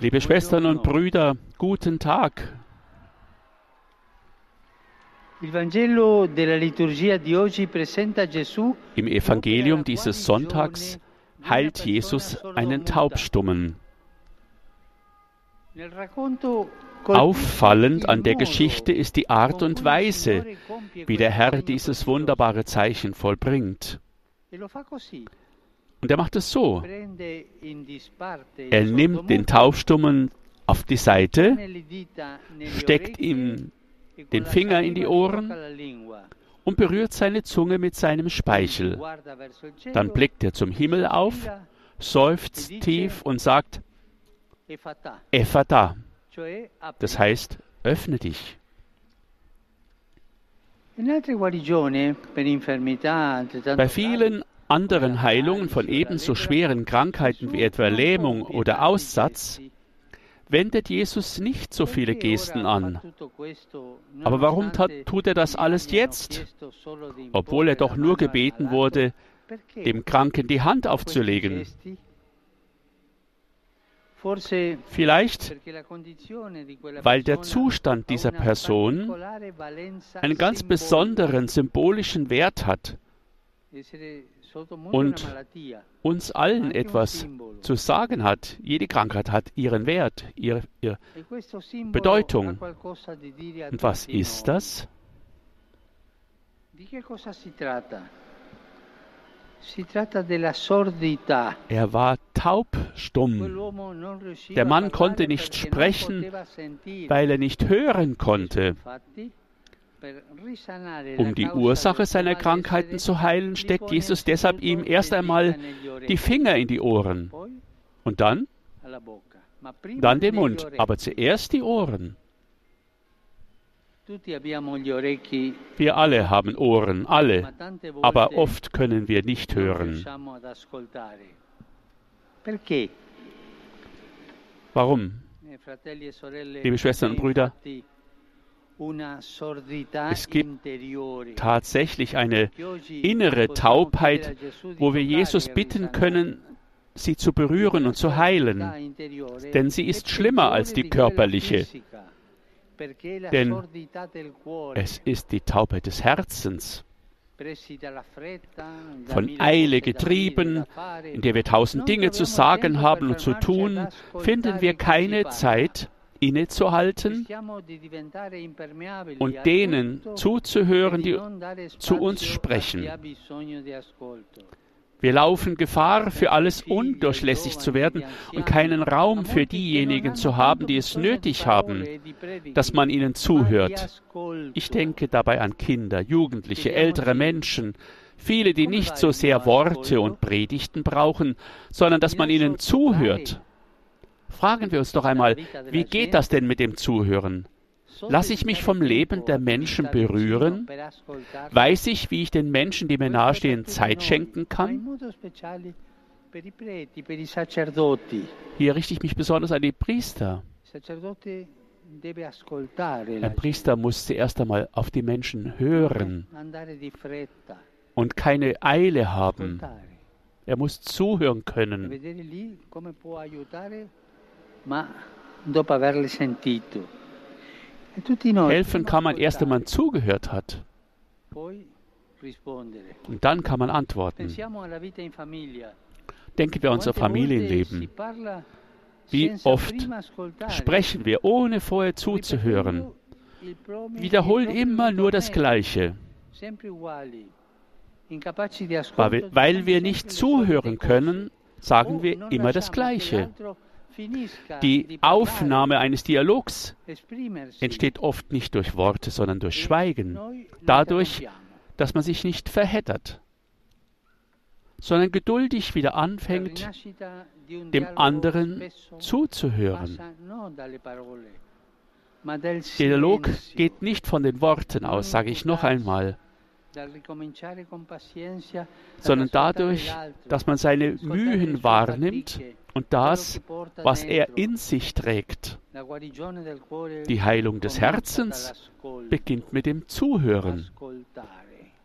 Liebe Schwestern und Brüder, guten Tag. Im Evangelium dieses Sonntags heilt Jesus einen Taubstummen. Auffallend an der Geschichte ist die Art und Weise, wie der Herr dieses wunderbare Zeichen vollbringt. E Und er macht es so. Er nimmt den Taubstummen auf die Seite, steckt ihm den Finger in die Ohren und berührt seine Zunge mit seinem Speichel. Dann blickt er zum Himmel auf, seufzt tief und sagt, Ephata, das heißt, öffne dich. Bei vielen anderen Heilungen von ebenso schweren Krankheiten wie etwa Lähmung oder Aussatz wendet Jesus nicht so viele Gesten an. Aber warum tut er das alles jetzt, obwohl er doch nur gebeten wurde, dem Kranken die Hand aufzulegen? Vielleicht, weil der Zustand dieser Person einen ganz besonderen symbolischen Wert hat und uns allen etwas zu sagen hat. Jede Krankheit hat ihren Wert, ihre, ihre Bedeutung. Und was ist das? Er war taubstumm. Der Mann konnte nicht sprechen, weil er nicht hören konnte. Um die Ursache seiner Krankheiten zu heilen, steckt Jesus deshalb ihm erst einmal die Finger in die Ohren und dann, dann den Mund, aber zuerst die Ohren. Wir alle haben Ohren, alle, aber oft können wir nicht hören. Warum? Liebe Schwestern und Brüder, es gibt tatsächlich eine innere Taubheit, wo wir Jesus bitten können, sie zu berühren und zu heilen. Denn sie ist schlimmer als die körperliche. Denn es ist die Taubheit des Herzens. Von Eile getrieben, in der wir tausend Dinge zu sagen haben und zu tun, finden wir keine Zeit, innezuhalten und denen zuzuhören, die zu uns sprechen. Wir laufen Gefahr, für alles undurchlässig zu werden und keinen Raum für diejenigen zu haben, die es nötig haben, dass man ihnen zuhört. Ich denke dabei an Kinder, Jugendliche, ältere Menschen, viele, die nicht so sehr Worte und Predigten brauchen, sondern dass man ihnen zuhört. Fragen wir uns doch einmal, wie geht das denn mit dem Zuhören? Lasse ich mich vom Leben der Menschen berühren? Weiß ich, wie ich den Menschen, die mir nahestehen, Zeit schenken kann? Hier richte ich mich besonders an die Priester. Ein Priester muss zuerst einmal auf die Menschen hören und keine Eile haben. Er muss zuhören können Helfen kann man erst, wenn man zugehört hat. Und dann kann man antworten. Denken wir an unser Familienleben. Wie oft sprechen wir, ohne vorher zuzuhören, wiederholen immer nur das Gleiche. Weil wir nicht zuhören können, sagen wir immer das Gleiche. Die Aufnahme eines Dialogs entsteht oft nicht durch Worte, sondern durch Schweigen. Dadurch, dass man sich nicht verheddert, sondern geduldig wieder anfängt, dem anderen zuzuhören. Der Dialog geht nicht von den Worten aus, sage ich noch einmal, sondern dadurch, dass man seine Mühen wahrnimmt und das, was er in sich trägt. Die Heilung des Herzens beginnt mit dem Zuhören.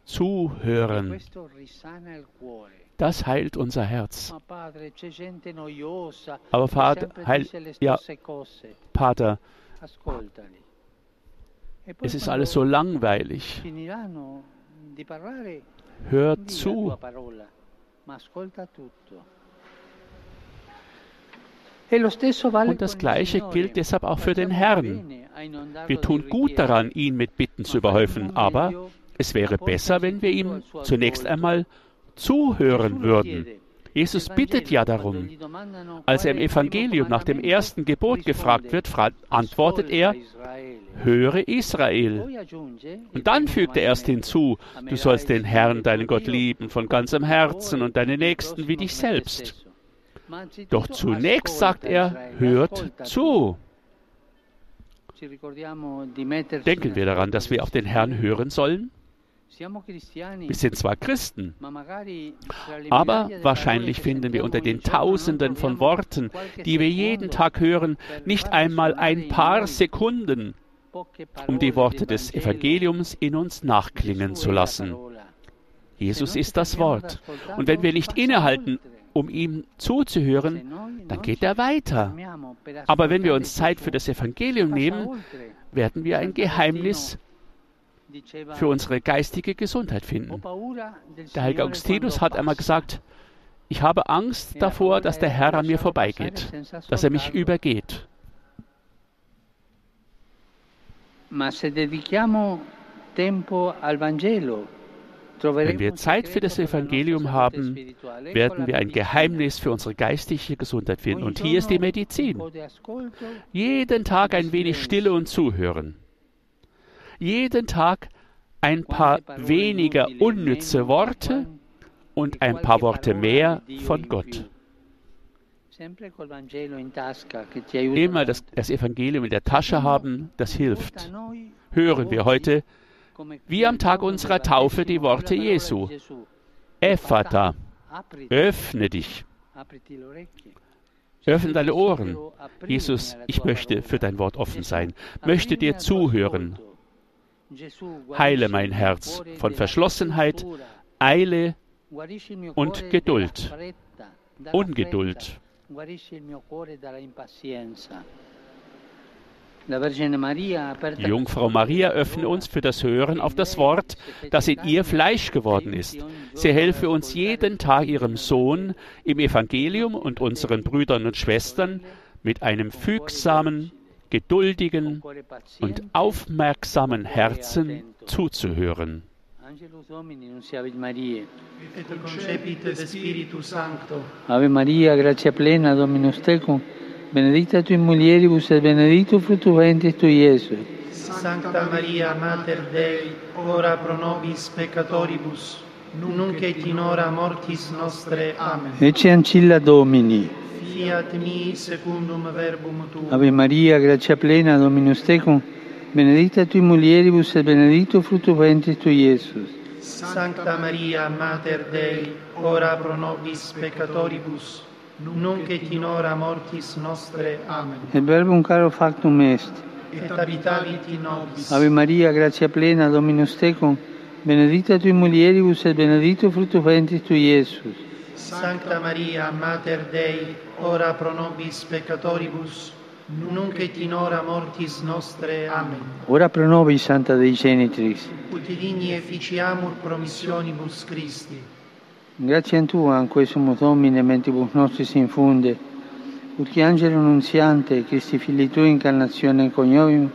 zuhören. Cuore. Das heilt unser Herz. Aber Vater, heil, ja. Pater. E es ist alles so langweilig. Hör zu. E Und das Gleiche gilt deshalb auch für den Herrn. Wir tun gut daran, ihn mit Bitten zu überhäufen, aber es wäre besser, wenn wir ihm zunächst einmal zuhören würden. Jesus bittet ja darum. Als er im Evangelium nach dem ersten Gebot gefragt wird, antwortet er, höre Israel. Und dann fügt er erst hinzu, du sollst den Herrn, deinen Gott lieben, von ganzem Herzen und deinen Nächsten wie dich selbst. Doch zunächst sagt er, hört zu. Denken wir daran, dass wir auf den Herrn hören sollen? Wir sind zwar Christen, aber wahrscheinlich finden wir unter den Tausenden von Worten, die wir jeden Tag hören, nicht einmal ein paar Sekunden, um die Worte des Evangeliums in uns nachklingen zu lassen. Jesus ist das Wort. Und wenn wir nicht innehalten, um ihm zuzuhören, dann geht er weiter. Aber wenn wir uns Zeit für das Evangelium nehmen, werden wir ein Geheimnis für unsere geistige Gesundheit finden. Der heilige Augustinus hat einmal gesagt, ich habe Angst davor, dass der Herr an mir vorbeigeht, dass er mich übergeht. Wenn wir Zeit für das Evangelium haben, werden wir ein Geheimnis für unsere geistige Gesundheit finden. Und hier ist die Medizin. Jeden Tag ein wenig Stille und Zuhören. Jeden Tag ein paar weniger unnütze Worte und ein paar Worte mehr von Gott. Immer das, das, Evangelium in der Tasche haben, das hilft. Hören wir heute, wie am Tag unserer Taufe, die Worte Jesu. Ephata, öffne dich. Öffne deine Ohren. Jesus, ich möchte für dein Wort offen sein, möchte dir zuhören. Heile mein Herz von Verschlossenheit, Eile und Geduld, Ungeduld. Die Jungfrau Maria öffne uns für das Hören auf das Wort, das in ihr Fleisch geworden ist. Sie helfe uns jeden Tag ihrem Sohn im Evangelium und unseren Brüdern und Schwestern mit einem fügsamen, geduldigen und aufmerksamen Herzen zuzuhören. Ave Maria, gratia plena, Dominus tecum, benedicta tui mulieribus et benedictus fructus ventris tui, Iesus. Sancta Maria, Mater Dei, ora pro nobis peccatoribus, nunc et in hora mortis nostre. Amen. Ecce ancilla Domini. Fiat mi secundum verbum tuum. Ave Maria, gratia plena, Dominus tecum, benedicta tui mulieribus et benedictus fructus ventris tui, Iesus. Sancta Maria, Mater Dei, ora pro nobis peccatoribus, nunc et in hora mortis nostre. Amen. Et verbum caro factum est. Et habitavit in nobis. Ave Maria, gratia plena, Dominus tecum, benedicta tui mulieribus et benedictus fructus ventris tui, Iesus. Sancta Maria, Mater Dei, ora pro nobis peccatoribus, nunc et in hora mortis nostre. Amen. Ora pro nobis, Santa Dei Genitrix. Ut digni efficiamur promissionibus Christi. Grazie a Tua, anque sumus Domine, mentibus nostris infunde, ut che angelo nunziante, Christi Fili Tui, incarnazione coniovium,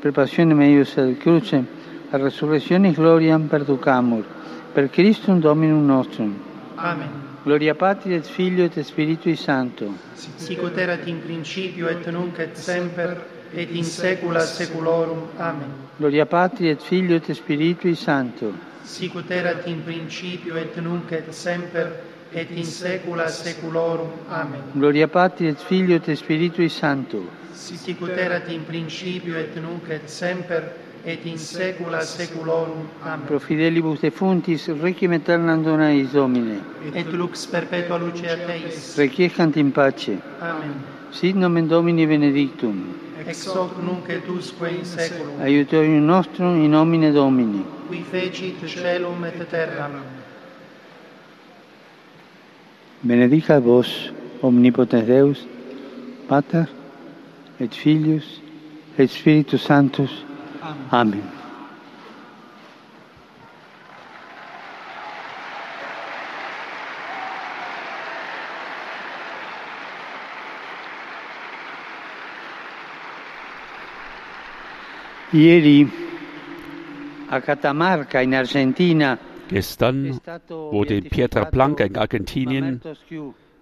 per passione meius ad crucem, a resurrezione gloriam perducamur, per Christum Dominum nostrum. Amen. Gloria Patri et Filio et Spiritui Sancto. Sicut erat in principio et nunc et semper et in saecula saeculorum. Amen. Gloria Patri et Filio et Spiritui Sancto. Sicut erat in principio et nunc et semper et in saecula saeculorum. Amen. Gloria Patri et Filio et Spiritui Sancto. Sicut erat in principio et nunc et semper et in saecula saeculorum. Amen. Pro fidelibus defuntis requiem aeternam dona eis Domine. Et lux perpetua lucea Teis. Requiescant in pace. Amen. Sit nomen Domini benedictum. Ex hoc nunc et usque in saeculum. Aiutorium nostrum in nomine Domini. Qui fecit celum et terram. Benedicat vos, omnipotens Deus, Pater, et Filius, et Spiritus Sanctus, Amen. Amen. Ieri a Catamarca in Argentina è Gestern wurde in Pietra beatificato Blanca in Argentinien Frater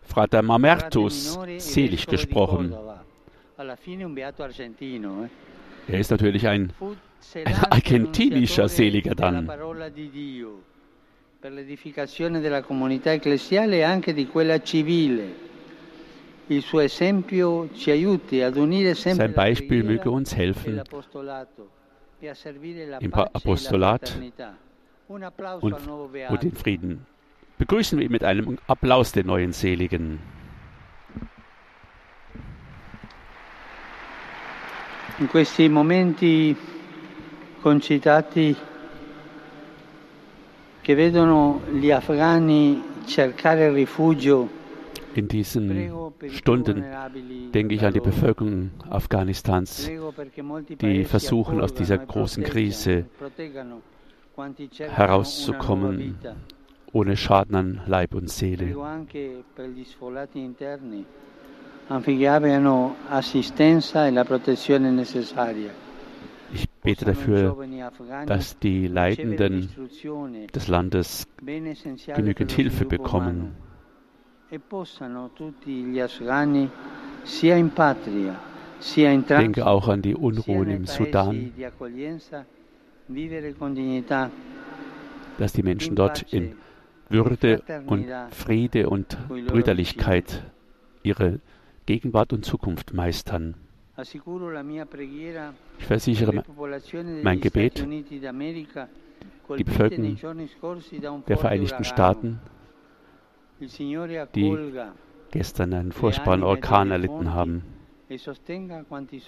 frate Mamertus selig gesprochen. Er ist natürlich ein ein argentinischer Seliger dann. parola di Dio per l'edificazione della comunità ecclesiale e anche di quella civile. Sein Beispiel möge uns helfen, e im e la Apostolat und, und den Frieden. Begrüßen wir mit einem Applaus den neuen Seligen. In questi momenti concitati che vedono gli afghani cercare rifugio, In diesen Stunden denke ich an die. Bevölkerung Afghanistans, die versuchen, aus dieser großen Krise herauszukommen. ohne Schaden an Leib und Seele. Abbiano assistenza e la protezione necessaria. Ich bete dafür, dass die Leitenden l'istruzione des Landes genügend Hilfe bekommen. Ich denke auch an die Unruhen im Sudan, dass die Menschen dort in Würde und Friede und Brüderlichkeit ihre Gegenwart und Zukunft meistern. Ich versichere mein Gebet, die Bevölkerung der Vereinigten. Staaten die gestern einen furchtbaren Orkan erlitten haben e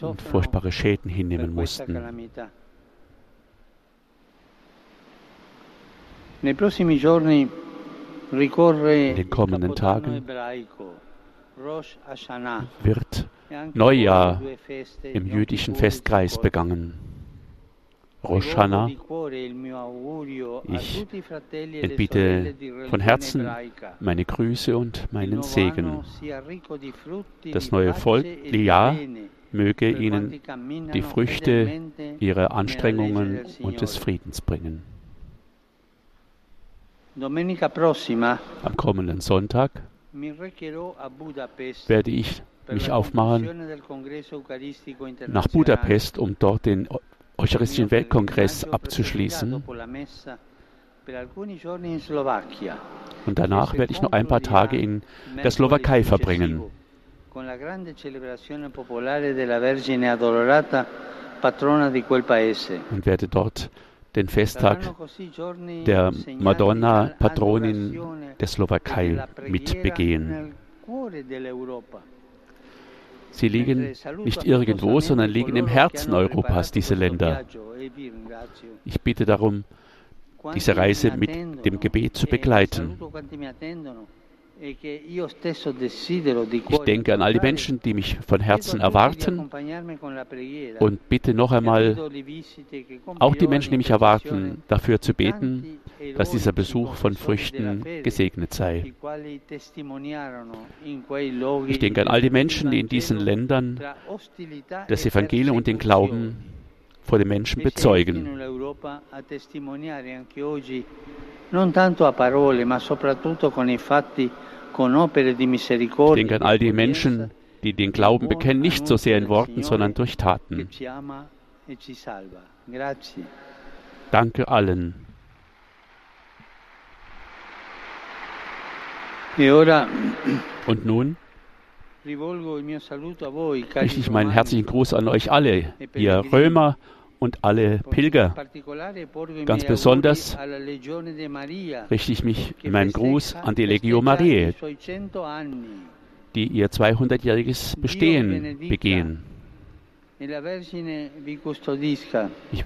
und furchtbare Schäden hinnehmen mussten. In den kommenden Tagen Wird Neujahr im jüdischen Festkreis begangen. Rosh Hashanah Ich e entbiete von Herzen meine Grüße und meinen Segen. Das neue Volk, e Jahr, Möge ihnen die Früchte ihrer Anstrengungen und des. Friedens bringen. Am kommenden Sonntag werde ich mich aufmachen nach. Budapest, um dort den Eucharistischen Weltkongress abzuschließen. Und danach werde ich noch ein paar Tage in der Slowakei verbringen. Und werde dort den Festtag der Madonna, Patronin der Slowakei mitbegehen. Sie liegen nicht irgendwo, sondern liegen im Herzen Europas, diese Länder. Ich bitte darum, diese Reise mit dem Gebet zu begleiten. Ich denke an all die Menschen, die mich von Herzen erwarten und bitte noch einmal auch die Menschen, die mich erwarten, dafür zu beten, dass dieser Besuch von Früchten gesegnet sei. Ich denke an all die Menschen, die in diesen Ländern das Evangelium und den Glauben vor den Menschen bezeugen. Non tanto a parole, ma soprattutto con i fatti, con opere di Ich misericordia. denke an all die Menschen, die den Glauben bekennen, nicht so sehr in Worten, sondern durch Taten. e. Danke allen. E Und nun richte ich meinen herzlichen Gruß an euch alle, ihr Römer und alle Pilger. Ganz besonders richte ich mich in meinem Gruß an die Legio Mariae, die ihr 200-jähriges Bestehen begehen. Ich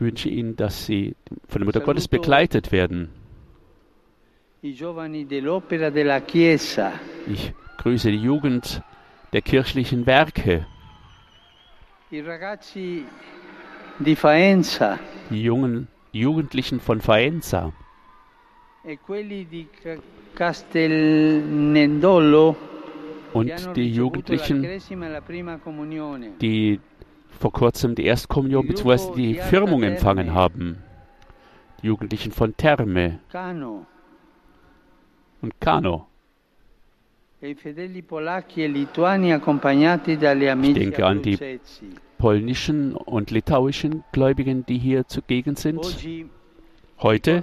wünsche Ihnen, dass Sie von der Mutter Gottes begleitet werden. Ich grüße die Jugend der kirchlichen Werke. Die jungen Jugendlichen von Faenza. Und die Jugendlichen, die vor kurzem die Erstkommunion bzw. die Firmung empfangen haben. Die Jugendlichen von Terme und Kano. E ich denke an die polnischen und litauischen Gläubigen, die hier zugegen sind. Heute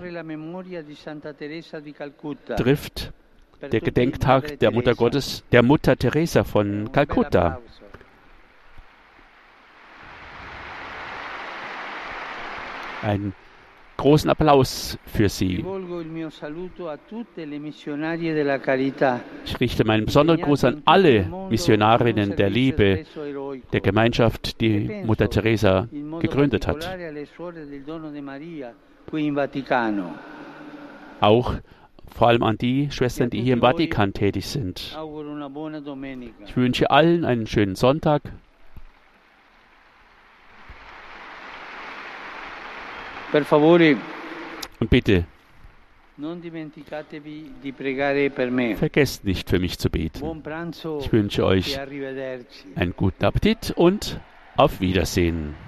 trifft der Gedenktag der Mutter Gottes, der Mutter Teresa von Kalkutta. Ein großen Applaus für Sie. Ich richte meinen besonderen Gruß an alle Missionarinnen der Liebe, der Gemeinschaft, die Mutter Teresa gegründet hat. Auch vor allem an die Schwestern, die hier im Vatikan tätig sind. Ich wünsche allen einen schönen Sonntag Per favore. Und bitte. Vergesst nicht für mich zu beten. Ich wünsche euch e einen guten Appetit und auf Wiedersehen.